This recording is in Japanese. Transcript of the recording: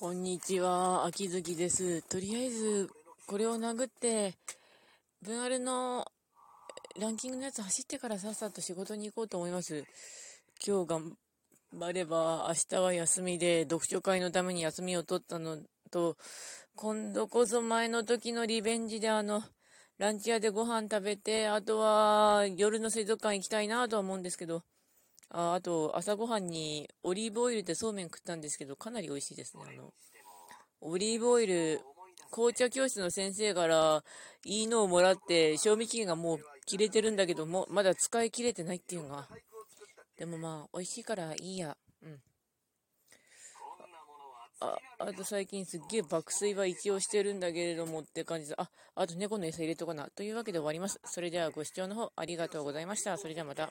こんにちは、秋月です。とりあえず、これを殴って、分あるのランキングのやつ走ってからさっさと仕事に行こうと思います。今日頑張れば、明日は休みで、読書会のために休みを取ったのと、今度こそ前の時のリベンジであの、ランチ屋でご飯食べて、あとは夜の水族館行きたいなとは思うんですけど、ああと、朝ごはんにオリーブオイルでそうめん食ったんですけど、かなり美味しいですね。あの、オリーブオイル、紅茶教室の先生からいいのをもらって、賞味期限がもう切れてるんだけども、まだ使い切れてないっていうのが。でもまあ、美味しいからいいや。うん。あ、あと最近すっげえ爆睡は一応してるんだけれどもって感じで、あ、あと猫の餌入れとかな。というわけで終わります。それではご視聴の方ありがとうございました。それではまた。